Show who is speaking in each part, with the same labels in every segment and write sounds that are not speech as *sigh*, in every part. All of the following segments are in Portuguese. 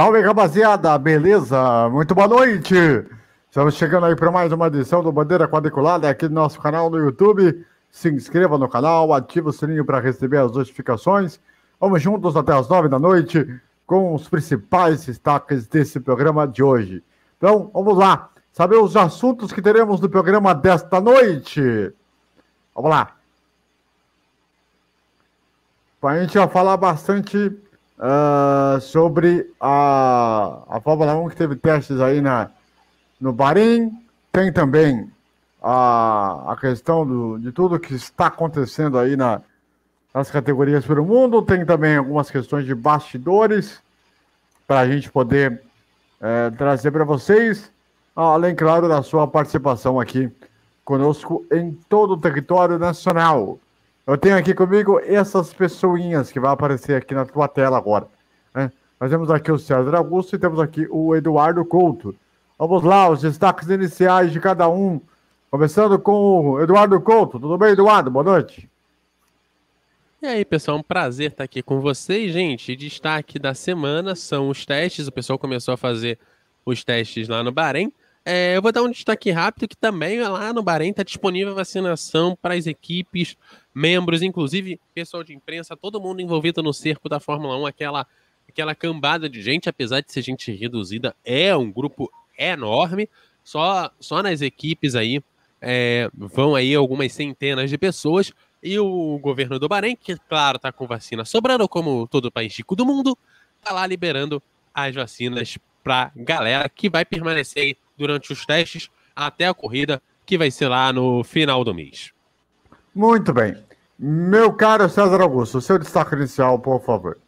Speaker 1: Salve, rapaziada! Beleza? Muito boa noite! Estamos chegando aí para mais uma edição do Bandeira Quadriculada aqui no nosso canal no YouTube. Se inscreva no canal, ative o sininho para receber as notificações. Vamos juntos até as nove da noite com os principais destaques desse programa de hoje. Então, vamos lá, saber os assuntos que teremos no programa desta noite. Vamos lá. A gente vai falar bastante uh, sobre a, a Fórmula 1 que teve testes aí na, no Bahrein. Tem também a, a questão do, de tudo que está acontecendo aí na, nas categorias pelo mundo. Tem também algumas questões de bastidores para a gente poder é, trazer para vocês, além, claro, da sua participação aqui conosco em todo o território nacional. Eu tenho aqui comigo essas pessoinhas que vai aparecer aqui na tua tela agora. Né? Nós temos aqui o César Augusto e temos aqui o Eduardo Couto. Vamos lá, os destaques iniciais de cada um. Começando com o Eduardo Couto. Tudo bem, Eduardo? Boa noite.
Speaker 2: E aí, pessoal, um prazer estar aqui com vocês, gente. Destaque da semana são os testes. O pessoal começou a fazer os testes lá no Bahrein. É, eu vou dar um destaque rápido que também lá no Bahrein está disponível vacinação para as equipes, membros, inclusive pessoal de imprensa, todo mundo envolvido no cerco da Fórmula 1, aquela, aquela cambada de gente, apesar de ser gente reduzida, é um grupo enorme. Só, só nas equipes aí é, vão aí algumas centenas de pessoas. E o governo do Bahrein, que claro está com vacina sobrando, como todo país rico do mundo, está lá liberando as vacinas para galera que vai permanecer aí durante os testes até a corrida, que vai ser lá no final do mês.
Speaker 1: Muito bem. Meu caro César Augusto, seu destaque inicial, por favor.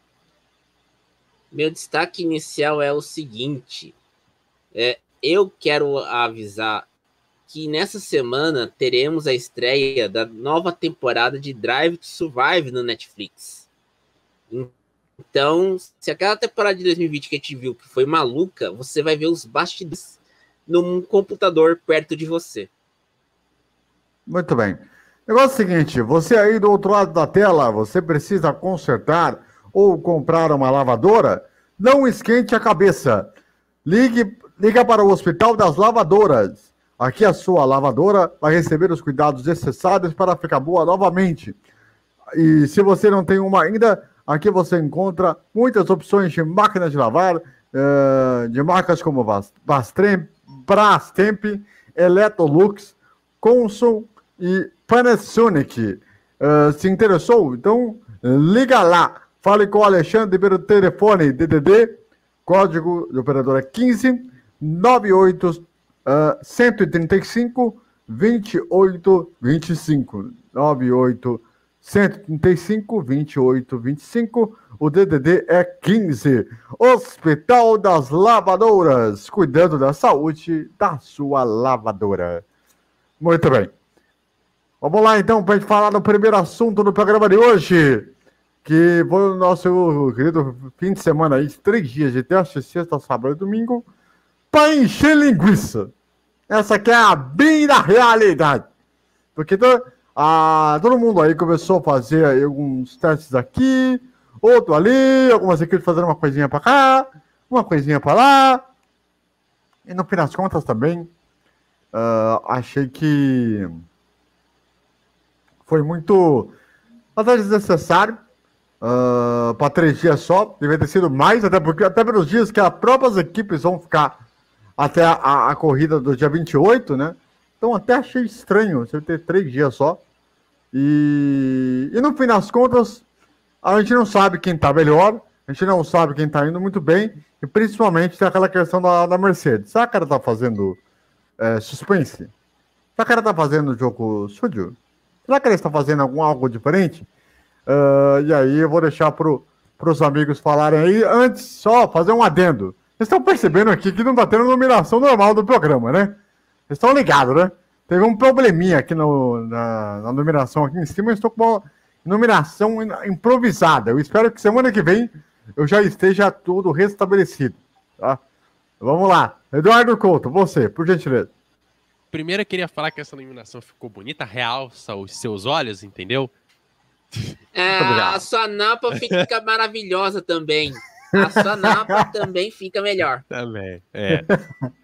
Speaker 3: Meu destaque inicial é o seguinte: é, eu quero avisar que nessa semana teremos a estreia da nova temporada de Drive to Survive no Netflix. Então, se aquela temporada de 2020 que a gente viu que foi maluca, você vai ver os bastidores num computador perto de você.
Speaker 1: Muito bem. Negócio é seguinte: você aí do outro lado da tela, você precisa consertar ou comprar uma lavadora? Não esquente a cabeça. Ligue, liga para o Hospital das Lavadoras. Aqui a sua lavadora vai receber os cuidados necessários para ficar boa novamente. E se você não tem uma ainda, aqui você encontra muitas opções de máquinas de lavar, uh, de marcas como Bastrem, Brastemp, Electrolux, Consul e Panasonic. Uh, se interessou? Então liga lá. Fale com o Alexandre pelo telefone DDD, código de operadora 15 98 uh, 135 28 25 98 135 28 25 o DDD é 15. Hospital das Lavadoras, cuidando da saúde da sua lavadora. Muito bem. Vamos lá então para gente falar do primeiro assunto do programa de hoje, que foi o nosso querido fim de semana aí, três dias de teste, sexta, sábado e domingo, para encher linguiça. Essa aqui é a bem da realidade. Porque então, a, todo mundo aí começou a fazer aí alguns testes aqui, outro ali, algumas equipes fazendo uma coisinha para cá, uma coisinha para lá. E no fim das contas também, uh, achei que foi muito até desnecessário uh, ah, para três dias só. Devia ter sido mais, até porque até pelos dias que as próprias equipes vão ficar até a, a corrida do dia 28, né? Então até achei estranho você ter três dias só. E, e no fim das contas, a gente não sabe quem está melhor, a gente não sabe quem está indo muito bem, e principalmente tem aquela questão da, da Mercedes. Será que ela está fazendo é, suspense? Será que ela está fazendo jogo sujo? Será que ela está fazendo algum algo diferente? Uh, e aí eu vou deixar para os amigos falarem aí. Antes, só fazer um adendo. Vocês estão percebendo aqui que não está tendo nominação normal do programa, né? Vocês estão ligados, né? Teve um probleminha aqui no, na, na numeração aqui em cima. Eu estou com uma numeração improvisada. Eu espero que semana que vem eu já esteja tudo restabelecido. Tá? Vamos lá. Eduardo Couto, você, por gentileza.
Speaker 2: Primeiro eu queria falar que essa iluminação ficou bonita, realça os seus olhos, entendeu?
Speaker 3: É, a sua napa fica *laughs* maravilhosa também. a sua napa *laughs* também fica melhor.
Speaker 2: Também, é.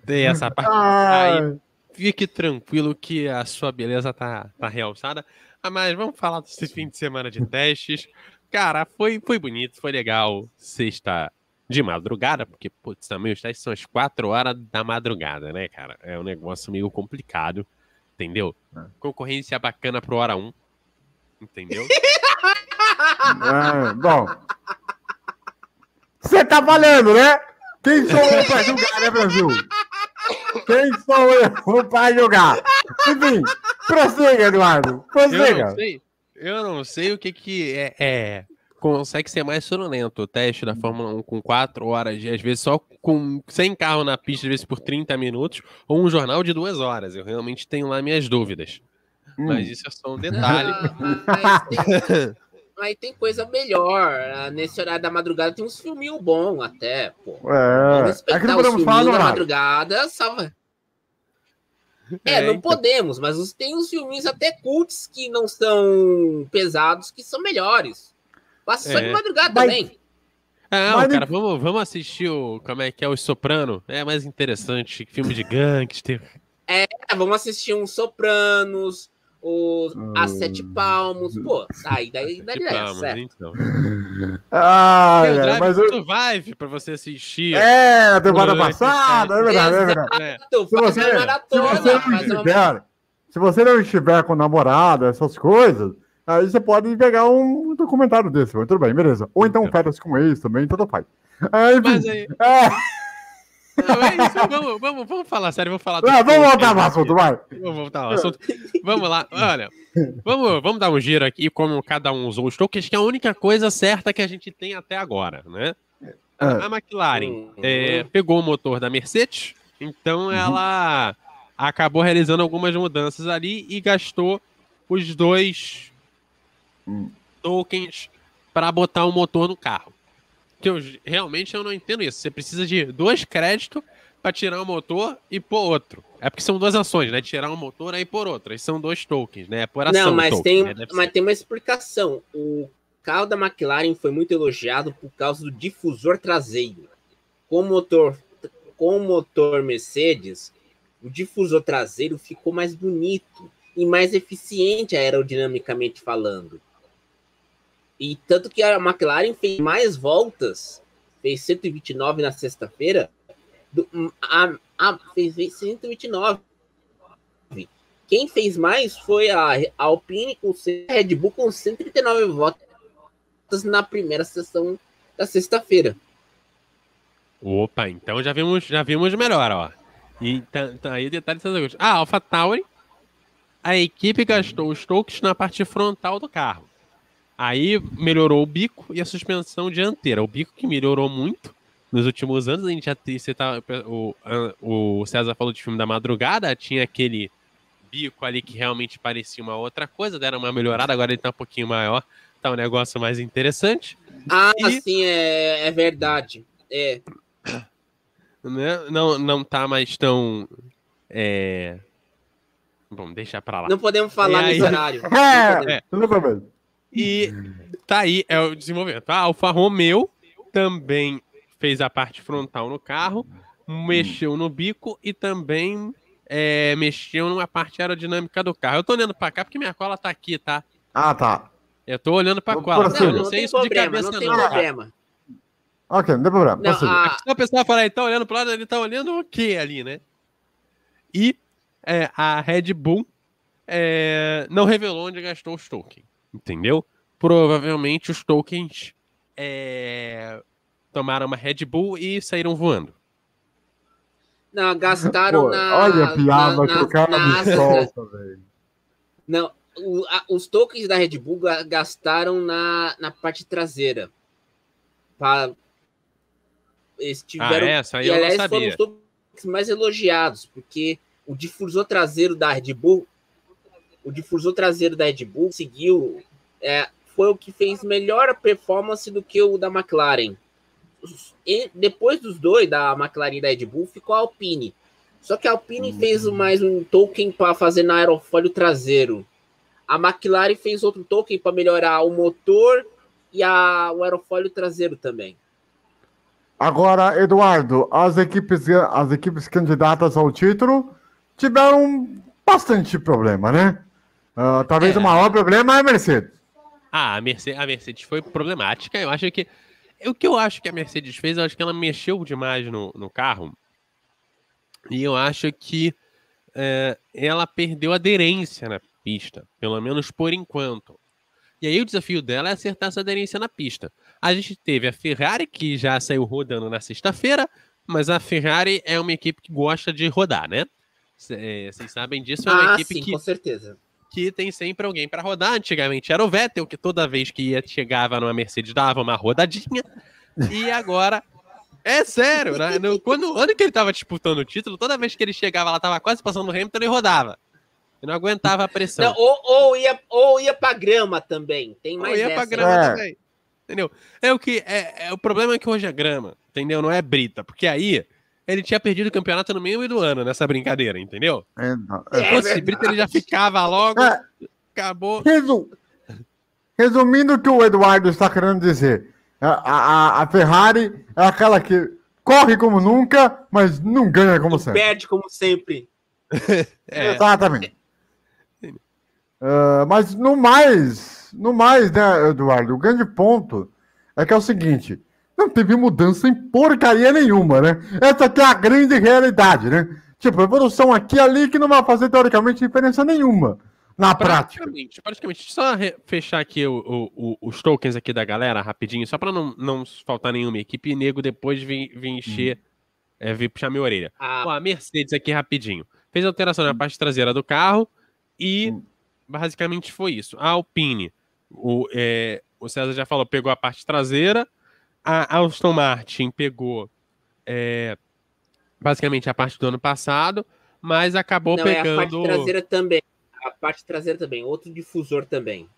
Speaker 2: Tem essa parte. *laughs* Aí, fique tranquilo que a sua beleza tá, tá realçada. Ah, mas vamos falar desse fim de semana de testes. Cara, foi, foi bonito, foi legal. Sexta de madrugada, porque, putz, também os testes são às 4 horas da madrugada, né, cara? É um negócio meio complicado, entendeu?
Speaker 1: É.
Speaker 2: Concorrência bacana pro hora 1, entendeu? *laughs*
Speaker 1: é, bom. Você tá valendo, né? Quem sou eu pra julgar, né, Brasil? Quem sou eu *laughs* pra julgar? Enfim, prossiga, Eduardo.
Speaker 2: Eu não
Speaker 1: Prossiga.
Speaker 2: sei, eu não sei o que que é, é- consegue ser mais sonolento o teste da Fórmula 1 com 4 horas, às vezes só com sem carro na pista, às vezes por 30 minutos, ou um jornal de duas horas. Eu realmente tenho lá minhas dúvidas.
Speaker 1: Hum.
Speaker 2: Mas isso é só um detalhe.
Speaker 3: Ah, mas, tem, *laughs* mas tem coisa melhor. Ah, Nesse horário da madrugada tem uns filminhos bons até, pô. Vamos
Speaker 1: É, é
Speaker 3: respeitar
Speaker 1: que não
Speaker 3: os
Speaker 1: podemos falar
Speaker 3: da madrugada. Salva... É,
Speaker 2: É,
Speaker 3: não
Speaker 2: então.
Speaker 3: podemos, mas os- tem uns filminhos até cults que não são pesados, que são melhores. Passa só
Speaker 2: É.
Speaker 3: de madrugada
Speaker 1: Mas-
Speaker 3: também.
Speaker 2: Ah,
Speaker 1: Mas
Speaker 2: cara, vamos, vamos assistir o. Como é que é o Soprano? É mais interessante. Filme de gangster.
Speaker 3: É, vamos assistir uns Sopranos, os A
Speaker 1: Hum.
Speaker 3: Sete Palmos. Pô, aí daí daí
Speaker 2: ah, mas
Speaker 3: certo.
Speaker 2: então.
Speaker 1: Ah,
Speaker 2: Tem
Speaker 1: é, mas eu...
Speaker 2: Survive pra você assistir.
Speaker 1: É, na temporada
Speaker 2: o
Speaker 1: passada, é verdade, é verdade.
Speaker 2: É.
Speaker 1: Se você, se não
Speaker 3: uma
Speaker 1: estiver, se você não estiver com namorada, essas coisas, aí você pode pegar um documentário desse, mas tudo bem, beleza. Ou então
Speaker 2: Então.
Speaker 1: férias com ex também, tudo faz. É, enfim,
Speaker 2: Mas aí.
Speaker 1: é,
Speaker 2: Não, é isso, vamos, vamos, vamos falar sério, vamos falar do
Speaker 1: é, vamos voltar pro assunto, vai.
Speaker 2: Vamos voltar ao assunto. Vamos lá, olha. Vamos, vamos dar um giro aqui, como cada um usou os tokens, que é a única coisa certa que a gente tem até agora, né? A,
Speaker 1: É.
Speaker 2: a McLaren
Speaker 3: Uhum.
Speaker 2: é, pegou o motor da Mercedes, então ela acabou realizando algumas mudanças ali e gastou os dois
Speaker 1: Hum.
Speaker 2: tokens para botar o motor no carro. Que eu realmente eu não entendo isso. Você precisa de dois créditos para tirar o motor e pôr outro. É porque são duas ações, né? Tirar um motor aí por outro. Aí são dois tokens, né? É por ação.
Speaker 3: Não, mas,
Speaker 2: token,
Speaker 3: tem,
Speaker 2: né?
Speaker 3: Mas tem uma explicação. O carro da McLaren foi muito elogiado por causa do difusor traseiro. Com motor, com o motor Mercedes, o difusor traseiro ficou mais bonito e mais eficiente aerodinamicamente falando. E tanto que a McLaren fez mais voltas, fez 129 na sexta-feira, a, fez, fez 129. Quem fez mais foi a a Alpine com a Red Bull com 139 votos na primeira sessão da sexta-feira.
Speaker 2: Opa, então já vimos, já vimos melhor, ó. E tá, tá aí detalhe do seguinte. Ah, Alpha Tauri, a equipe gastou os tokens na parte frontal do carro. Aí melhorou o bico e a suspensão dianteira. O bico que melhorou muito nos últimos anos. A gente já tem, você tá, o, a- o César falou de filme da madrugada, tinha aquele bico ali que realmente parecia uma outra coisa, deram uma melhorada, agora ele tá um pouquinho maior, tá um negócio mais interessante.
Speaker 3: Ah,
Speaker 2: E-
Speaker 3: sim, é, é verdade. É,
Speaker 2: né? Não, não tá mais tão. É... Bom, deixa pra lá.
Speaker 3: não podemos falar
Speaker 2: aí?
Speaker 3: nesse horário. *laughs* Não
Speaker 1: É,
Speaker 3: podemos.
Speaker 1: tudo bem.
Speaker 2: E tá aí, é o desenvolvimento. A Alfa Romeo também fez a parte frontal no carro, mexeu no bico e também é, mexeu numa parte aerodinâmica do carro. Eu tô olhando pra cá porque minha cola tá aqui, tá?
Speaker 1: Ah, tá.
Speaker 2: Eu tô olhando pra cola. Não,
Speaker 3: Não,
Speaker 2: não sei
Speaker 3: tem
Speaker 2: isso de
Speaker 3: problema,
Speaker 2: cabeça
Speaker 3: não tem
Speaker 2: não. cara.
Speaker 3: problema.
Speaker 1: Ok, não tem problema.
Speaker 3: Não,
Speaker 1: prossiga.
Speaker 3: a,
Speaker 2: Se a pessoa falar, ele tá olhando pro lado, ele tá olhando o quê ali, né? E é, a Red Bull é, não revelou onde gastou os tokens, entendeu? Provavelmente os tokens é, tomaram uma Red Bull e saíram voando.
Speaker 3: não, gastaram
Speaker 1: Pô,
Speaker 3: na.
Speaker 1: olha a piada
Speaker 3: na,
Speaker 1: que o cara
Speaker 3: na-
Speaker 1: me solta, *laughs* velho.
Speaker 3: Não, o- a- os tokens da Red Bull ga- gastaram na, na parte traseira. Pra, eles
Speaker 2: Ah,
Speaker 3: tiveram.
Speaker 2: essa aí
Speaker 3: e
Speaker 2: eu não
Speaker 3: aliás foram
Speaker 2: sabia.
Speaker 3: os tokens mais elogiados, porque o difusor traseiro da Red Bull, o difusor traseiro da Red Bull seguiu, é, foi o que fez melhor performance do que o da McLaren. E depois dos dois, da McLaren e da Red Bull, ficou a Alpine. Só que a Alpine fez mais um token para fazer no aerofólio traseiro. A McLaren fez outro token para melhorar o motor e a, o aerofólio traseiro também.
Speaker 1: Agora, Eduardo, as equipes, as equipes candidatas ao título tiveram bastante problema, né? Uh, talvez é. o maior problema é a Mercedes.
Speaker 2: Ah, a Mercedes, a Mercedes foi problemática. Eu acho que. O que eu acho que a Mercedes fez, eu acho que ela mexeu demais no, no carro. E eu acho que é, ela perdeu aderência na pista, pelo menos por enquanto. E aí o desafio dela é acertar essa aderência na pista. A gente teve a Ferrari, que já saiu rodando na sexta-feira, mas a Ferrari é uma equipe que gosta de rodar, né? É, vocês sabem disso, é uma
Speaker 3: ah,
Speaker 2: equipe
Speaker 3: sim,
Speaker 2: que,
Speaker 3: com certeza.
Speaker 2: Que tem sempre alguém para rodar. Antigamente era o Vettel, que toda vez que ia, chegava numa Mercedes dava uma rodadinha. *laughs* E agora é sério, né? No, quando, ano que ele tava disputando o título, toda vez que ele chegava lá, tava quase passando no Hamilton, ele rodava. Ele não aguentava a pressão. Não,
Speaker 3: ou, ou, ia, ou ia pra grama também. Tem mais ou ia essa. pra grama
Speaker 2: é. também. Entendeu? É o que. É, é, o problema é que hoje é grama, entendeu? Não é brita. Porque aí ele tinha perdido o campeonato no meio do ano nessa brincadeira, entendeu? É, não, é, brita, ele já ficava logo. É. Acabou.
Speaker 1: Resum... Resumindo o que o Eduardo está querendo dizer. A, a, a Ferrari é aquela que corre como nunca, mas não ganha como sempre.
Speaker 3: Perde como sempre. *laughs*
Speaker 1: é. Exatamente. Uh, mas no mais, no mais, né, Eduardo, o grande ponto é que é o seguinte: não teve mudança em porcaria nenhuma, né? Essa aqui é a grande realidade, né? Tipo, evolução aqui e ali que não vai fazer teoricamente diferença nenhuma na praticamente,
Speaker 2: prática. Praticamente, só fechar aqui o, o, os tokens aqui da galera rapidinho, só para não, não faltar nenhuma equipe e nego depois vir, vir encher, hum. é, vir puxar minha orelha. Ah. Ó, a Mercedes aqui rapidinho. Fez alteração na hum. parte traseira do carro e hum basicamente foi isso. A Alpine, o, é, o César já falou, pegou a parte traseira. A Aston Martin pegou é, basicamente a parte do ano passado, mas acabou Não, pegando. É a
Speaker 3: parte traseira também. A parte traseira também, outro difusor também.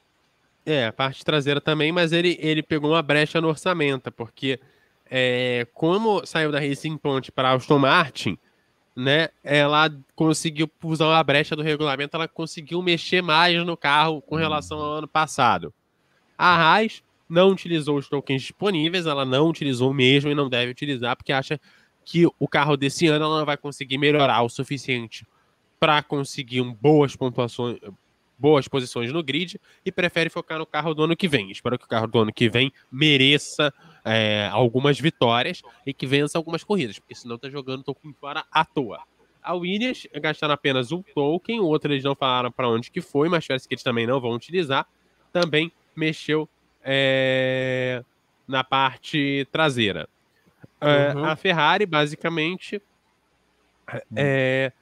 Speaker 2: É, a parte traseira também, mas ele, ele pegou uma brecha no orçamento, porque é, como saiu da Racing Point para a Aston Martin, né, ela conseguiu usar uma brecha do regulamento, ela conseguiu mexer mais no carro com relação ao ano passado. A Haas não utilizou os tokens disponíveis, ela não utilizou mesmo e não deve utilizar porque acha que o carro desse ano ela não vai conseguir melhorar o suficiente para conseguir um boas pontuações, boas posições no grid e prefere focar no carro do ano que vem. Espero que o carro do ano que vem mereça é, algumas vitórias e que vença algumas corridas, porque senão tá jogando token fora à toa. A Williams gastaram apenas um token, o outro eles não falaram para onde que foi, mas parece que eles também não vão utilizar. Também mexeu é, na parte traseira. É, uhum. A Ferrari, basicamente, é,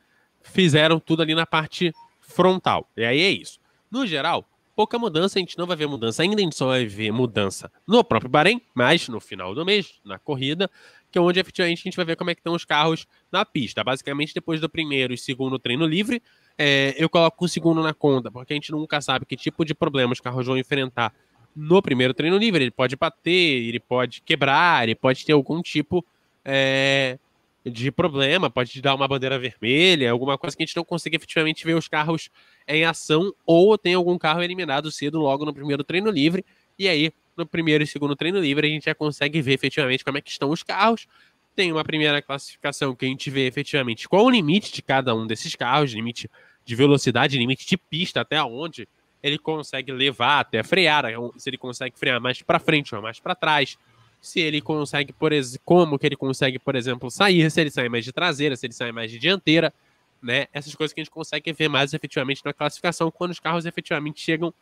Speaker 2: fizeram tudo ali na parte frontal. E aí é isso. No geral, pouca mudança, a gente não vai ver mudança ainda, a gente só vai ver mudança no próprio Bahrein, mas no final do mês, na corrida, que é onde efetivamente a gente vai ver como é que estão os carros na pista. Basicamente, depois do primeiro e segundo treino livre, é, eu coloco o segundo na conta, porque a gente nunca sabe que tipo de problema os carros vão enfrentar no primeiro treino livre. Ele pode bater, ele pode quebrar, ele pode ter algum tipo é, de problema, pode dar uma bandeira vermelha, alguma coisa que a gente não consiga efetivamente ver os carros em ação, ou tem algum carro eliminado cedo logo no primeiro treino livre, e aí no primeiro e segundo treino livre a gente já consegue ver efetivamente como é que estão os carros. Tem uma primeira classificação que a gente vê efetivamente qual o limite de cada um desses carros, limite de velocidade, limite de pista, até onde ele consegue levar até frear, se ele consegue frear mais para frente ou mais para trás se ele consegue, por exemplo, como que ele consegue, por exemplo, sair, se ele sai mais de traseira, se ele sai mais de dianteira, né? Essas coisas que a gente consegue ver mais efetivamente na classificação quando os carros efetivamente chegam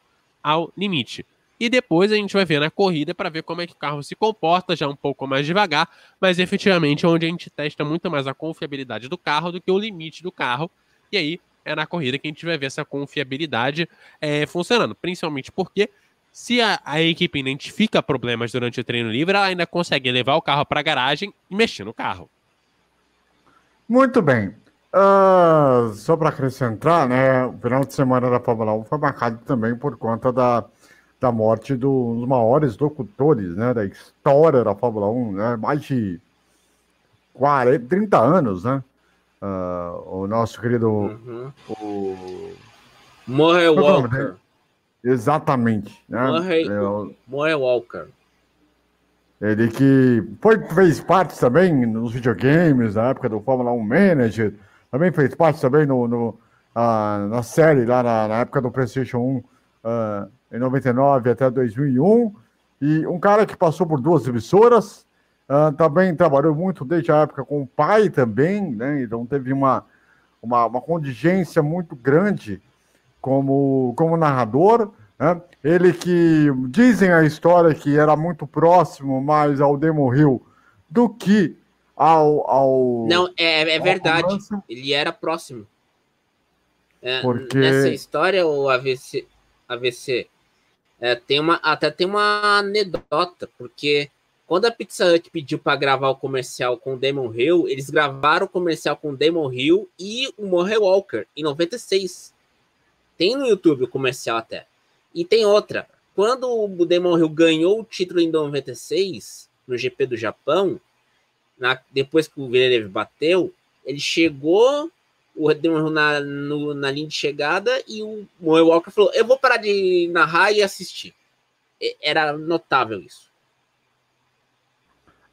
Speaker 2: ao limite. E depois a gente vai ver na corrida para ver como é que o carro se comporta, já um pouco mais devagar, mas efetivamente é onde a gente testa muito mais a confiabilidade do carro do que o limite do carro. E aí é na corrida que a gente vai ver essa confiabilidade é, funcionando, principalmente porque se a, a, equipe identifica problemas durante o treino livre, ela ainda consegue levar o carro para a garagem e mexer no carro.
Speaker 1: Muito bem. Uh, só para acrescentar, né, o final de semana da Fórmula 1 foi marcado também por conta da, da morte do, dos maiores locutores né, da história da Fórmula 1, né, mais de 40, 30 anos, né? Uh, o nosso querido. Uhum. O...
Speaker 3: Morreu Walker.
Speaker 1: Exatamente. Né?
Speaker 3: Murray, é, Murray Walker.
Speaker 1: Ele que foi, fez parte também nos videogames, na época do Fórmula 1 Manager, também fez parte também no, no uh, na série, lá na, na, época do PlayStation 1, uh, ah, em 99 até 2001. E um cara que passou por duas emissoras, uh, também trabalhou muito desde a época com o pai também, né? Então teve uma, uma, uma contingência muito grande como, como narrador. Né? Ele que dizem a história que era muito próximo mais ao Demo Hill do que ao. ao
Speaker 3: Não, é, é verdade. Romance. Ele era próximo. É, Porque... Nessa história, o AVC, AVC é, tem uma, até tem uma anedota, porque quando a Pizza Hut pediu para gravar o comercial com o Demon Hill, eles gravaram o comercial com o Demon Hill e o Morre Walker em 96. Tem no YouTube o comercial até. E tem outra. Quando o Demon Hill ganhou o título em 96, no GP do Japão, na, depois que o Villeneuve bateu, ele chegou o Demon Hill na, no, na linha de chegada e o Moe Walker falou: Eu vou parar de narrar e assistir. Era notável isso.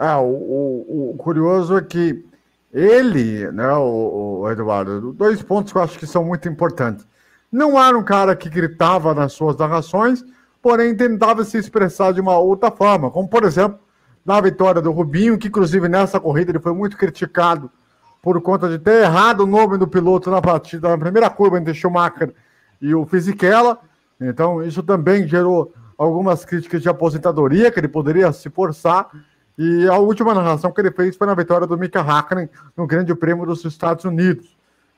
Speaker 1: Ah, o, o, o curioso é que ele, né, o, o Eduardo, dois pontos que eu acho que são muito importantes. Não era um cara que gritava nas suas narrações, porém tentava se expressar de uma outra forma, como por exemplo na vitória do Rubinho, que inclusive nessa corrida ele foi muito criticado por conta de ter errado o nome do piloto na partida, na primeira curva entre Schumacher e o Fisichella. Então isso também gerou algumas críticas de aposentadoria, que ele poderia se forçar. E a última narração que ele fez foi na vitória do Mika Hakkinen no Grande Prêmio dos Estados Unidos,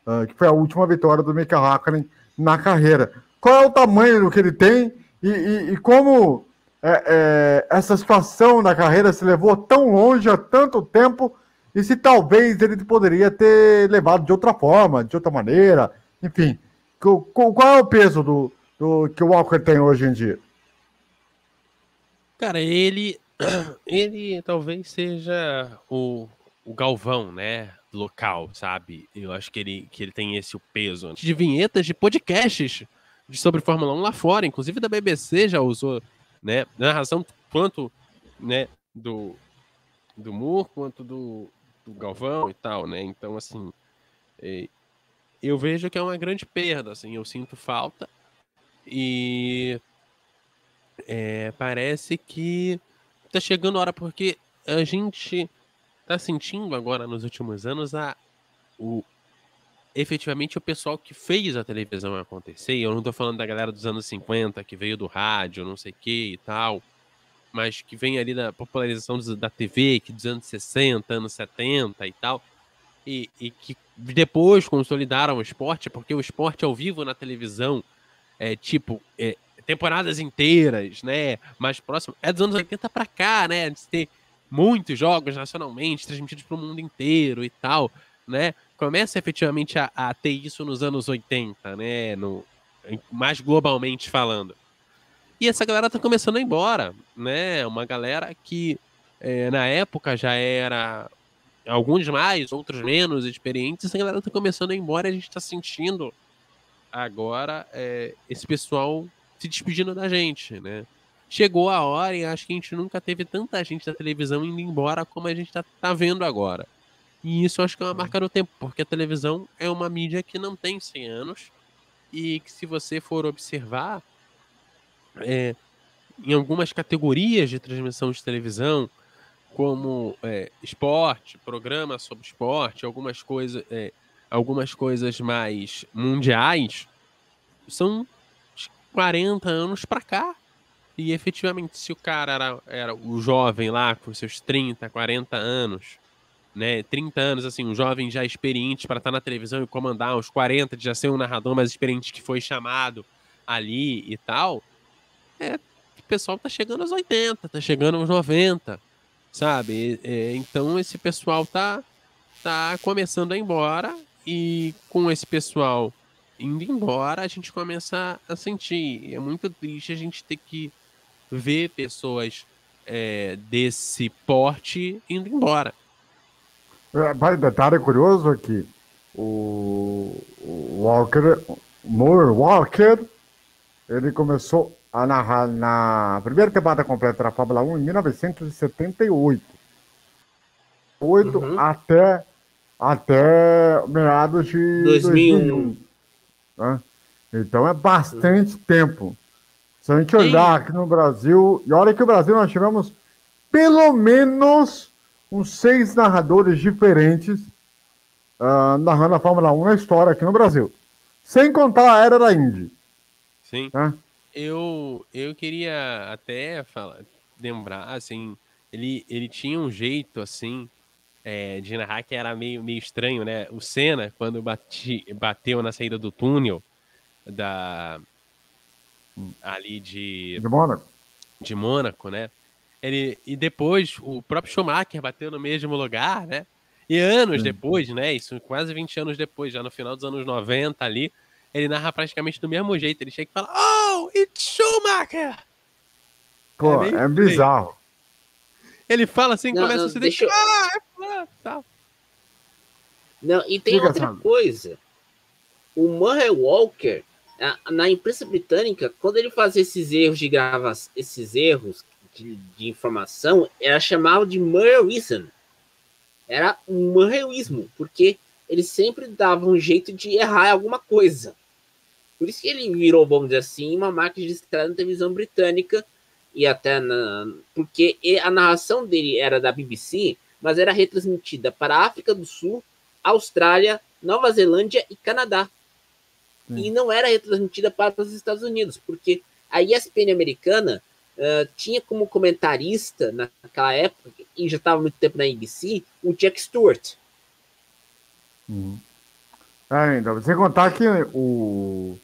Speaker 1: uh, que foi a última vitória do Mika Hakkinen na carreira. Qual é o tamanho do que ele tem e, e, e como é, é, essa situação na carreira se levou tão longe há tanto tempo e se talvez ele poderia ter levado de outra forma, de outra maneira, enfim. Qual é o peso do, do que o Walker tem hoje em dia?
Speaker 2: Cara, ele *clears throat* ele talvez seja o, o Galvão, né? local, sabe? Eu acho que ele, que ele tem esse peso. De vinhetas de podcasts de sobre Fórmula 1 lá fora, inclusive da BBC já usou, né? Narração quanto, né, do, do Moore, quanto do, do Galvão e tal, né? Então, assim, é, eu vejo que é uma grande perda, assim, eu sinto falta e é, parece que tá chegando a hora, porque a gente tá sentindo agora nos últimos anos a o efetivamente o pessoal que fez a televisão acontecer. Eu não tô falando da galera dos anos 50 que veio do rádio, não sei o que e tal, mas que vem ali da popularização da TV, que dos anos 60, anos 70 e tal, e, e que depois consolidaram o esporte, porque o esporte ao vivo na televisão é tipo é, temporadas inteiras, né? Mais próximo. É dos anos 80 para cá, né? De ter muitos jogos nacionalmente, transmitidos para o mundo inteiro e tal, né? Começa efetivamente a, a, ter isso nos anos 80, né? No, mais globalmente falando. E essa galera tá começando a ir embora, né? Uma galera que é, na época já era alguns mais, outros menos experientes, essa galera tá começando a ir embora e a gente tá sentindo agora é, esse pessoal se despedindo da gente, né? chegou a hora e acho que a gente nunca teve tanta gente da televisão indo embora como a gente está tá vendo agora. E isso acho que é uma marca do tempo, porque a televisão é uma mídia que não tem 100 anos e que se você for observar é, em algumas categorias de transmissão de televisão, como é, esporte, programa sobre esporte, algumas coisas, é, algumas coisas mais mundiais, são 40 anos para cá. E efetivamente, se o cara era, era o jovem lá, com seus 30, 40 anos, né? 30 anos, assim, um jovem já experiente para estar tá na televisão e comandar, uns 40 de já ser um narrador mais experiente que foi chamado ali e tal, é, o pessoal tá chegando aos 80, tá chegando aos 90, sabe? É, então esse pessoal tá, tá começando a ir embora e com esse pessoal indo embora, a gente começa a sentir. É muito triste a gente ter que ver pessoas é, desse porte indo embora.
Speaker 1: Vai, detalhe curioso aqui. O, o Walker, Moore Walker, ele começou a narrar na primeira temporada completa da Fórmula 1 em 1978. 8 uhum. até, até meados de 2001. 2001 né? Então é bastante uhum. tempo. Se a gente olhar aqui no Brasil, e olha que o Brasil nós tivemos pelo menos uns seis narradores diferentes uh, narrando a Fórmula 1 na história aqui no Brasil. Sem contar a era da Indy.
Speaker 2: Sim. Né? Eu, eu queria até falar, lembrar, assim, ele, ele tinha um jeito, assim, é, de narrar que era meio, meio estranho, né? O Senna, quando bati, bateu na saída do túnel da ali de...
Speaker 1: De Mônaco.
Speaker 2: De Mônaco, né? Ele, e depois o próprio Schumacher bateu no mesmo lugar, né? E anos Sim. depois, né? Isso quase 20 anos depois, já no final dos anos 90 ali, ele narra praticamente do mesmo jeito. Ele chega e fala: Oh, it's Schumacher!
Speaker 1: Pô, é, é bizarro.
Speaker 2: Ele fala assim, não, começa não, a se deixar. Eu... Ah.
Speaker 3: Não, e tem Fica outra sabe. coisa. O Murray Walker, na imprensa britânica, quando ele fazia esses erros de gravação, esses erros de, de informação, era chamado de Murrayism. Era um Murrayismo, porque ele sempre dava um jeito de errar alguma coisa. Por isso que ele virou, vamos dizer assim, uma marca de estrada na televisão britânica e até na, porque a narração dele era da BBC, mas era retransmitida para a África do Sul, Austrália, Nova Zelândia e Canadá. Hum. E não era retransmitida para os Estados Unidos, porque a ESPN americana uh, tinha como comentarista naquela época, e já estava muito tempo na ABC, o Jack Stewart.
Speaker 1: Hum. Então, você contar que o,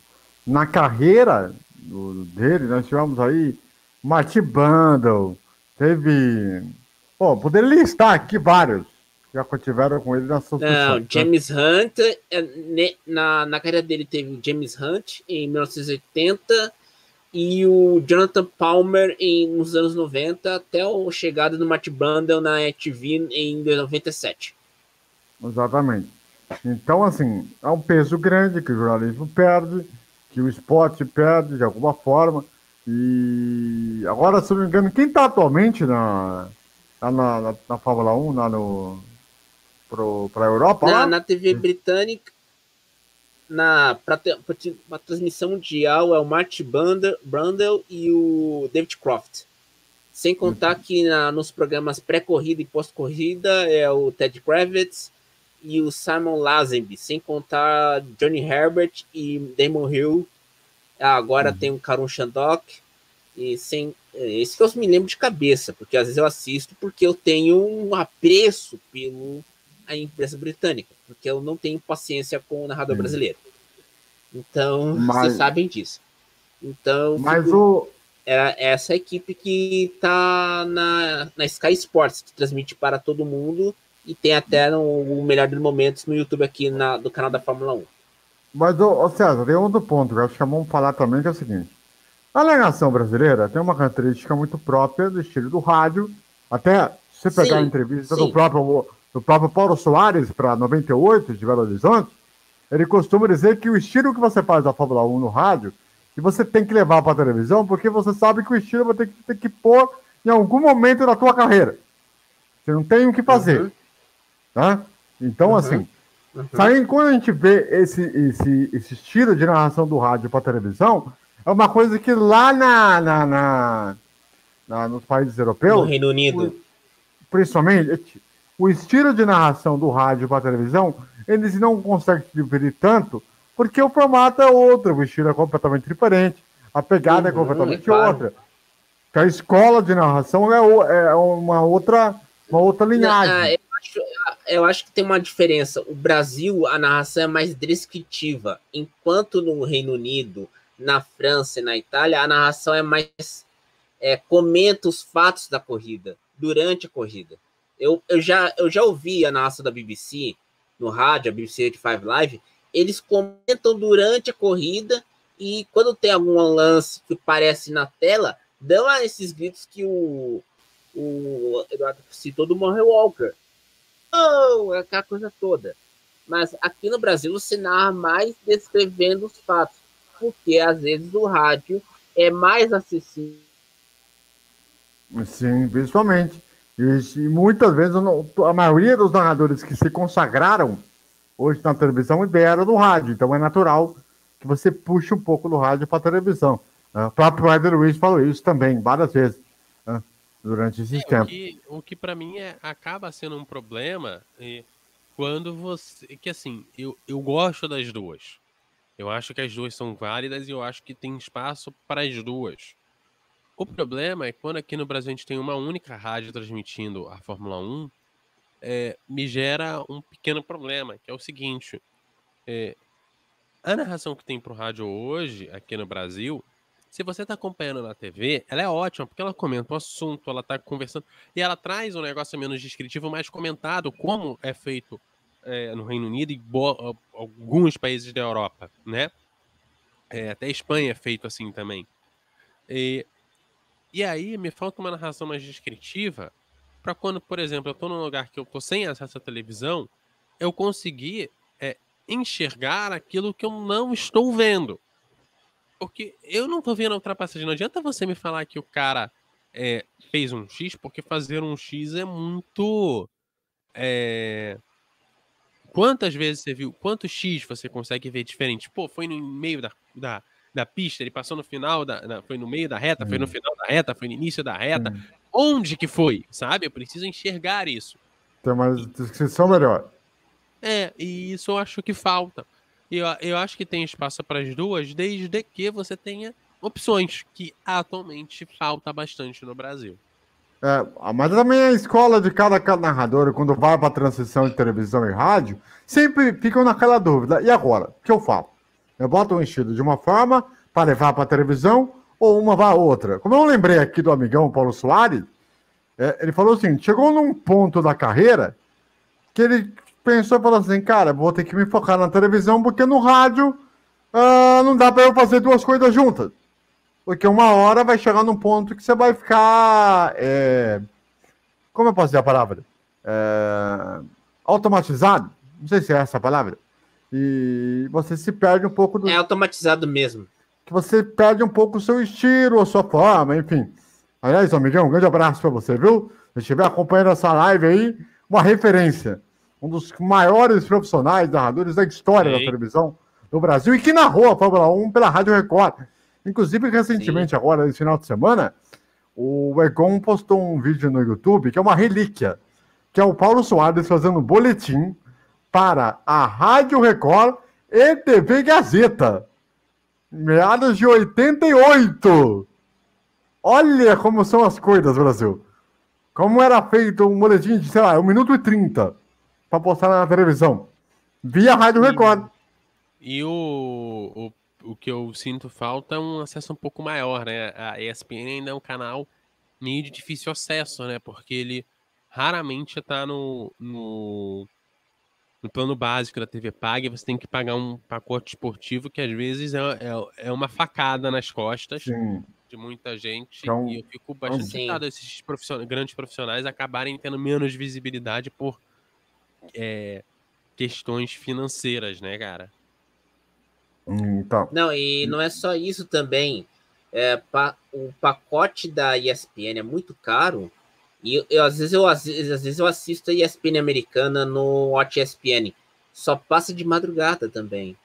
Speaker 1: na carreira do, dele, nós tivemos aí Marty Bundle, teve. Pô, poderia listar aqui vários que já tiveram com ele na
Speaker 3: sua Não, né? James Hunt, é, na, na carreira dele teve o James Hunt em 1980 e o Jonathan Palmer em, nos anos 90 até a chegada do Marty Bundle na TV em 97.
Speaker 1: Exatamente. Então, assim, é um peso grande que o jornalismo perde que o esporte perde de alguma forma. E agora, se não me engano, quem está atualmente na, na, na, na, Fórmula 1, lá no, para a Europa?
Speaker 3: Na, na TV britânica, na para a transmissão mundial é o Martin Brundle e o David Croft. Sem contar uhum. que na, nos programas pré-corrida e pós-corrida é o Ted Kravitz e o Simon Lazenby, sem contar Johnny Herbert e Damon Hill. Ah, agora uhum. tem o Karun Shandok. E sem. Esse que eu me lembro de cabeça, porque às vezes eu assisto porque eu tenho um apreço pelo a imprensa britânica, porque eu não tenho paciência com o narrador uhum. brasileiro. Então, mas, vocês sabem disso. Então,
Speaker 1: mas o
Speaker 3: era essa equipe que tá na, na Sky Sports, que transmite para todo mundo e tem até o melhor dos momentos no YouTube aqui na, do canal da Fórmula 1.
Speaker 1: Mas, ô, ô César, tem outro ponto que eu acho que é bom falar também, que é o seguinte. A alegação brasileira tem uma característica muito própria do estilo do rádio. Até se você pegar sim, a entrevista do próprio, do próprio Paulo Soares para 98 de Belo Horizonte, ele costuma dizer que o estilo que você faz da Fórmula 1 no rádio, que você tem que levar para a televisão, porque você sabe que o estilo vai ter que, ter que pôr em algum momento da tua carreira. Você não tem o que fazer. Uhum. Tá? Então, uhum. assim, uhum. quando a gente vê esse, esse, esse estilo de narração do rádio para televisão, é uma coisa que lá na, na, na, na nos países europeus. No
Speaker 3: Reino Unido.
Speaker 1: Principalmente, o estilo de narração do rádio para televisão, eles não conseguem diferir tanto, porque o formato é outro, o estilo é completamente diferente, a pegada é uhum, é completamente claro. outra. Que a escola de narração é, é uma outra, uma outra linhagem. Não, ah,
Speaker 3: acho, eu acho que tem uma diferença. O Brasil, a narração é mais descritiva, enquanto no Reino Unido, na França e na Itália, a narração é mais é, comenta os fatos da corrida durante a corrida. Eu, eu, já, eu já ouvi a narração da BBC no rádio, a BBC 85 Live, eles comentam durante a corrida e quando tem algum lance que aparece na tela, dão esses gritos que o, o Eduardo citou do Murray Walker oh, aquela coisa toda. Mas aqui no Brasil você narra mais descrevendo os fatos, porque às vezes o rádio é mais acessível.
Speaker 1: Sim, principalmente. E, e muitas vezes a maioria dos narradores que se consagraram hoje na televisão vieram do rádio, então é natural que você puxe um pouco do rádio para a televisão. Uh, o próprio Eder Luiz falou isso também várias vezes uh, durante esse é, tempo. O
Speaker 2: que, o que para mim é, acaba sendo um problema é quando você. Que assim, eu, eu gosto das duas. Eu acho que as duas são válidas e eu acho que tem espaço para as duas. O problema é quando aqui no Brasil a gente tem uma única rádio transmitindo a Fórmula 1, é, me gera um pequeno problema, que é o seguinte: é, a narração que tem para o rádio hoje, aqui no Brasil, se você está acompanhando na TV, ela é ótima, porque ela comenta o assunto, ela está conversando, e ela traz um negócio menos descritivo, mais comentado, como é feito é, no Reino Unido e alguns países da Europa, né? É, até Espanha é feito assim também. E, e aí me falta uma narração mais descritiva para quando, por exemplo, eu estou num lugar que eu estou sem acesso à televisão, eu conseguir é, enxergar aquilo que eu não estou vendo. Porque eu não estou vendo a ultrapassagem. Não adianta você me falar que o cara é, fez um X, porque fazer um X é muito. É... Quantas vezes você viu? Quantos X você consegue ver diferente? Pô, foi no meio da, da, da pista, ele passou no final, da, da foi no meio da reta, hum. foi no hum. final da reta, foi no início da reta. Hum. Onde que foi? Sabe? Eu preciso enxergar isso.
Speaker 1: Tem uma descrição melhor.
Speaker 2: É, e isso eu acho que falta. Eu, eu acho que tem espaço para as duas, desde que você tenha opções, que atualmente falta bastante no Brasil.
Speaker 1: É, mas também a escola de cada, narrador, quando vai para transição de televisão e rádio, sempre ficam naquela dúvida. E agora? O que eu falo? Eu boto um estilo de uma forma para levar para a televisão ou uma vai outra? Como eu lembrei aqui do amigão Paulo Soares, é, ele falou assim: chegou num ponto da carreira que ele pensou e falou assim: cara, vou ter que me focar na televisão porque no rádio uh, não dá para eu fazer duas coisas juntas. Porque uma hora vai chegar num ponto que você vai ficar. É... Como eu posso dizer a palavra? É... Automatizado? Não sei se é essa a palavra. E você se perde um pouco do.
Speaker 3: É automatizado mesmo.
Speaker 1: Que você perde um pouco o seu estilo, a sua forma, enfim. Aliás, amigão, um grande abraço para você, viu? Se estiver acompanhando essa live aí, uma referência. Um dos maiores profissionais narradores da história Sim. da televisão do Brasil e que narrou a Fórmula 1 pela Rádio Record. Inclusive, recentemente, Sim. agora, nesse final de semana, o Egon postou um vídeo no YouTube que é uma relíquia, que é o Paulo Soares fazendo um boletim para a Rádio Record e TV Gazeta. Meados de 88. Olha como são as coisas, Brasil. Como era feito um boletim de, sei lá, 1 minuto e 30 para postar na televisão. Via Rádio Record.
Speaker 2: E o, o o que eu sinto falta é um acesso um pouco maior, né? A ESPN ainda é um canal meio de difícil acesso, né? Porque ele raramente está no, no, no, plano básico da TV Paga e você tem que pagar um pacote esportivo que às vezes é, é, é uma facada nas costas Sim. de muita gente. Então, e eu fico bastante irritado esses profissionais, grandes profissionais acabarem tendo menos visibilidade por é, questões financeiras, né, cara?
Speaker 3: Então. Não, e não é só isso também. É, pa, o pacote da ESPN é muito caro. E eu, às, vezes eu, às, vezes, às vezes eu assisto a ESPN americana no Watch ESPN. Só passa de madrugada também.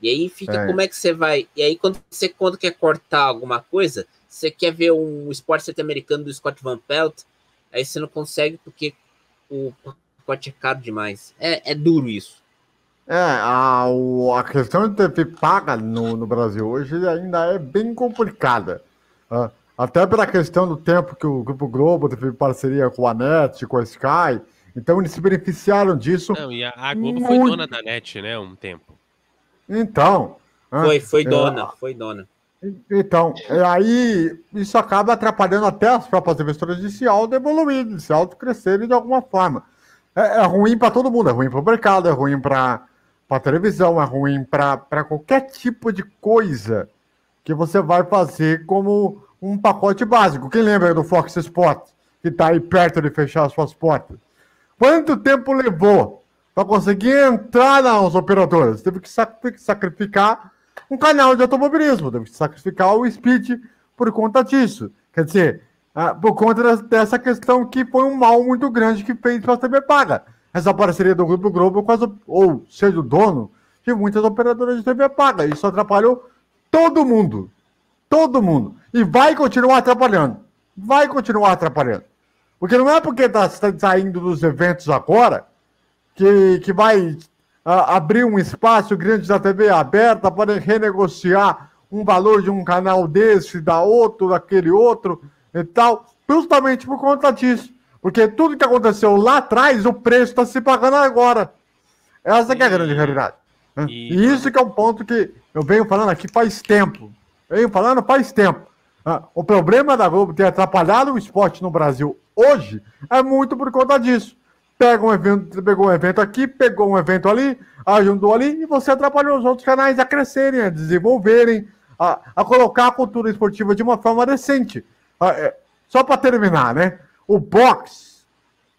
Speaker 3: E aí fica é. como é que você vai. E aí, quando você quando quer cortar alguma coisa, você quer ver um esporte americano do Scott Van Pelt, aí você não consegue porque o pacote é caro demais. É, é duro isso.
Speaker 1: É, a, a questão de TV paga no, no Brasil hoje ainda é bem complicada. Uh, até pela questão do tempo que o Grupo Globo teve parceria com a NET, com a Sky. Então eles se beneficiaram disso.
Speaker 2: Não, e a, a Globo muito... foi dona da NET, né? Um tempo.
Speaker 1: Então.
Speaker 3: Foi, foi dona, é, foi dona.
Speaker 1: Então, aí isso acaba atrapalhando até as próprias emissoras de se auto-evoluir, de se auto-crescerem de alguma forma. É, é ruim para todo mundo, é ruim para o mercado, é ruim para para televisão, é ruim para qualquer tipo de coisa que você vai fazer como um pacote básico. Quem lembra do Fox Sports, que está aí perto de fechar as suas portas? Quanto tempo levou para conseguir entrar nas operadoras? Teve que sacrificar um canal de automobilismo, teve que sacrificar o Speed por conta disso. Quer dizer, ah, por conta dessa questão que foi um mal muito grande que fez para a TV paga. Essa parceria do Grupo Globo, quase, ou seja, o dono de muitas operadoras de TV paga. Isso atrapalhou todo mundo. Todo mundo. E vai continuar atrapalhando. Vai continuar atrapalhando. Porque não é porque está tá saindo dos eventos agora que, que vai ah, abrir um espaço grande da TV aberta para renegociar um valor de um canal desse, da outro, daquele outro e tal, justamente por conta disso. Porque tudo que aconteceu lá atrás, o preço está se pagando agora. Essa é a grande realidade. Né? E... e... isso que é um ponto que eu venho falando aqui faz tempo. Venho falando faz tempo. Ah, o problema da Globo ter atrapalhado o esporte no Brasil hoje é muito por conta disso. Pega um evento, pegou um evento aqui, pegou um evento ali, ajudou ali, e você atrapalhou os outros canais a crescerem, a desenvolverem, a, a colocar a cultura esportiva de uma forma decente. Ah, é, só para terminar, né? O boxe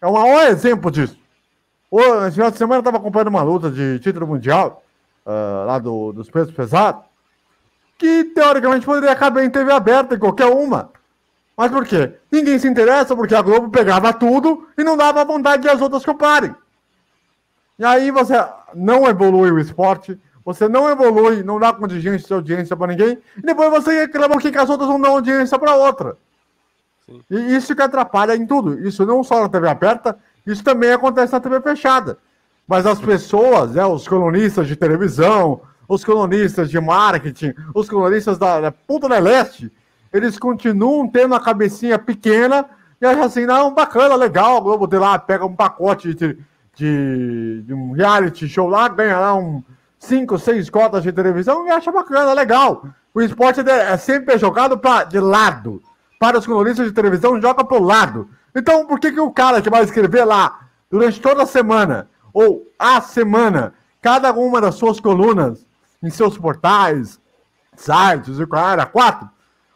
Speaker 1: é o maior exemplo disso. No final de semana eu estava acompanhando uma luta de título mundial, uh, lá do, dos pesos pesados, que teoricamente poderia acabar em TV aberta, em qualquer uma. Mas por quê? Ninguém se interessa porque a Globo pegava tudo e não dava vontade de as outras comparem. E aí você não evolui o esporte, você não evolui, não dá contingência de audiência para ninguém, e depois você reclama que as outras não dão audiência para outra. E isso que atrapalha em tudo. Isso não só na TV aberta, isso também acontece na TV fechada. Mas as pessoas, né, os colunistas de televisão, os colunistas de marketing, os colunistas da, da Ponta Leste, eles continuam tendo a cabecinha pequena e acham assim, não, bacana, legal, o Globo de lá pega um pacote de, de, de um reality show lá, ganha lá um cinco, seis cotas de televisão e acha bacana, legal. O esporte é sempre jogado pra, de lado para os colunistas de televisão joga para o lado. Então, por que, que o cara que vai escrever lá durante toda a semana, ou a semana, cada uma das suas colunas, em seus portais, sites, e cara, quatro,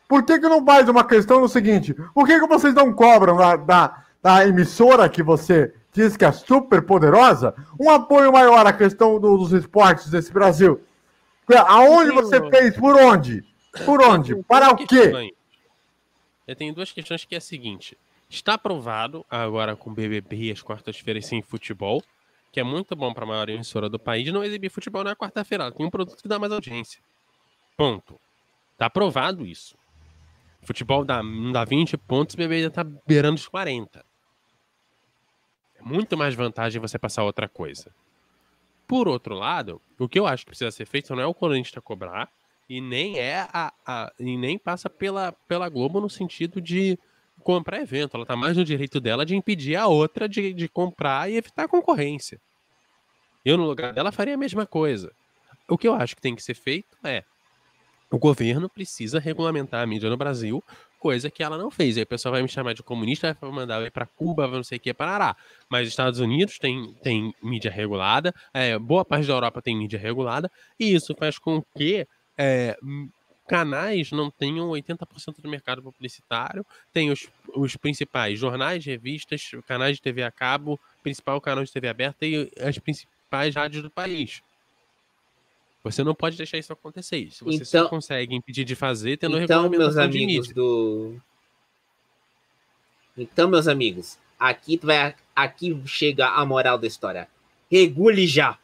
Speaker 1: por que, que não faz uma questão no seguinte? Por que, que vocês não cobram da, da, da emissora que você diz que é super poderosa um apoio maior à questão do, dos esportes desse Brasil? Aonde você fez? Por onde? Por onde? Para o quê?
Speaker 2: Eu tenho duas questões que é a seguinte. Está aprovado agora com o BBB as quartas-feiras sem futebol, que é muito bom para a maior emissora do país não exibir futebol na quarta-feira. Tem um produto que dá mais audiência. Ponto. Está aprovado isso. Futebol dá, dá 20 pontos, o BBB já está beirando os 40. É muito mais vantagem você passar outra coisa. Por outro lado, o que eu acho que precisa ser feito não é o colunista cobrar, e nem é a, a, e nem passa pela, pela Globo no sentido de comprar evento. Ela tá mais no direito dela de impedir a outra de, de comprar e evitar a concorrência. Eu, no lugar dela, faria a mesma coisa. O que eu acho que tem que ser feito é o governo precisa regulamentar a mídia no Brasil, coisa que ela não fez. Aí o pessoal vai me chamar de comunista, vai mandar ir para Cuba, não sei o que, parará. Mas os Estados Unidos tem, tem mídia regulada, é, boa parte da Europa tem mídia regulada, e isso faz com que é, canais não tenham 80% do mercado publicitário, tem os, os principais jornais, revistas, canais de TV a cabo, principal canal de TV aberta e as principais rádios do país. Você não pode deixar isso acontecer. Se você então, só consegue impedir de fazer, tendo
Speaker 3: então, meus amigos do Então, meus amigos, aqui vai aqui chega a moral da história. Regule já.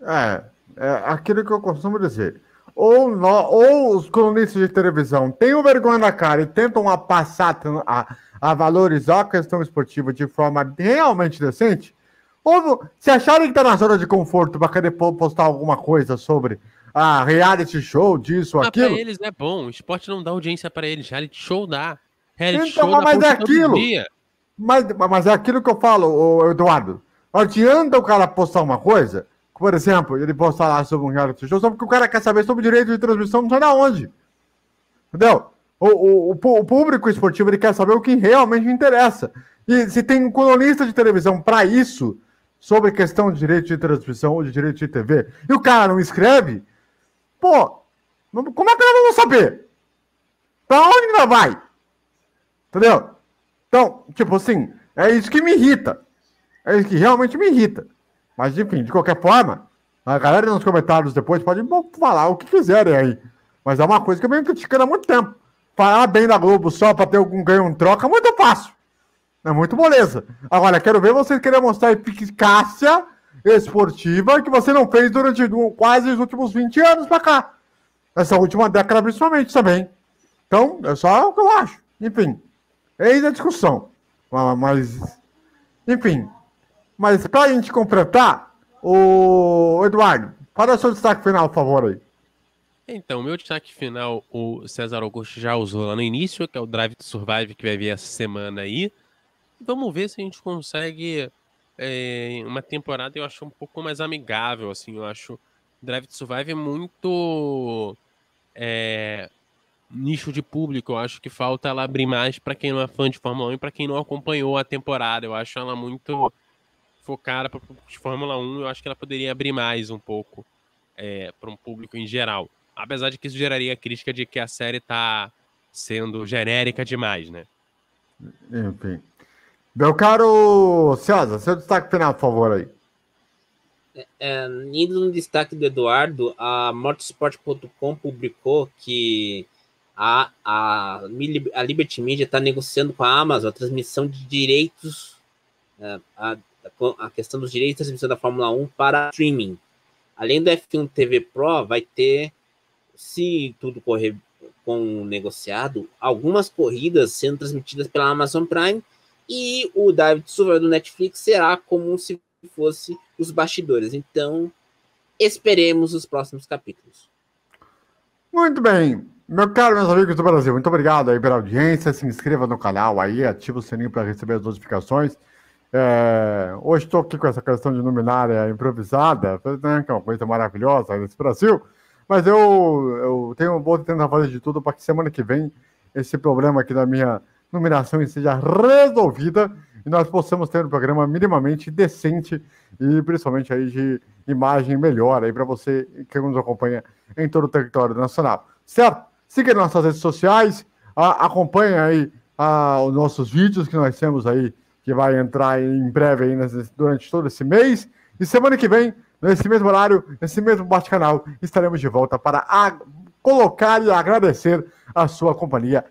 Speaker 1: É, é aquilo que eu costumo dizer. Ou, ou os colunistas de televisão têm vergonha na cara e tentam a passar a, a valorizar a questão esportiva de forma realmente decente, ou se acharem que está na zona de conforto para querer postar alguma coisa sobre a reality show, disso,
Speaker 2: mas
Speaker 1: aquilo.
Speaker 2: Para eles é bom, o esporte não dá audiência para eles, reality show dá. Reality
Speaker 1: então, show mas dá é aquilo. Mas, mas é aquilo que eu falo, Eduardo. Não adianta o cara postar uma coisa por exemplo, ele postar lá sobre um reality show só porque o cara quer saber sobre direito de transmissão não sei da onde. Entendeu? O, o, o, público esportivo ele quer saber o que realmente interessa. E se tem um colunista de televisão para isso, sobre questão de direito de transmissão ou de direito de TV, e o cara não escreve, pô, como é que nós vamos saber? Pra onde nós vai? Entendeu? Então, tipo assim, é isso que me irrita. É isso que realmente me irrita. Mas, enfim, de qualquer forma, A galera nos comentários depois pode falar o que quiserem aí. Mas é uma coisa que eu venho criticando há muito tempo. Falar bem da Globo só para ter algum ganho, um troca, é muito fácil. É muito moleza. Agora, quero ver vocês querer mostrar eficácia esportiva que você não fez durante quase os últimos 20 anos para cá. Essa última década, principalmente, também. Então, é só o que eu acho. Enfim, eis a discussão. Mas, enfim. Mas para a gente completar, o Eduardo, é o seu destaque final, por favor, aí?
Speaker 2: Então, meu destaque final, o César Augusto já usou lá no início, que é o Drive to Survive, que vai vir essa semana aí. Vamos ver se a gente consegue é, uma temporada, eu acho, um pouco mais amigável, assim, eu acho Drive to Survive é muito é, nicho de público, eu acho que falta ela abrir mais para quem não é fã de Fórmula 1 e para quem não acompanhou a temporada, eu acho ela muito focada para de Fórmula 1, eu acho que ela poderia abrir mais um pouco é, para um público em geral. Apesar de que isso geraria a crítica de que a série está sendo genérica demais, né?
Speaker 1: Enfim. Meu caro César, seu destaque final, por favor, aí.
Speaker 3: É, é indo no destaque do Eduardo, a Motorsport.com publicou que a, a, a Liberty Media está negociando com a Amazon a transmissão de direitos, a, a questão dos direitos de transmissão da Fórmula 1 para streaming. Além do F1 TV Pro, vai ter, se tudo correr com negociado, algumas corridas sendo transmitidas pela Amazon Prime e o David Silver do Netflix será como se fosse os bastidores. Então, esperemos os próximos capítulos.
Speaker 1: Muito bem. Meu caro, meus amigos do Brasil, muito obrigado aí pela audiência. Se inscreva no canal aí, ativa o sininho para receber as notificações. É, hoje estou aqui com essa questão de luminária improvisada, né, que é uma coisa maravilhosa nesse Brasil. Mas eu, eu tenho, vou tentar fazer de tudo para que semana que vem esse problema aqui da minha numeração seja resolvida e nós possamos ter um programa minimamente decente e principalmente aí de imagem melhor aí para você que nos acompanha em todo o território nacional. Certo? Siga nossas redes sociais, acompanhe aí a, os nossos vídeos que nós temos aí, que vai entrar em breve aí durante todo esse mês. E semana que vem, nesse mesmo horário, nesse mesmo bate-canal, estaremos de volta para colocar e agradecer a sua companhia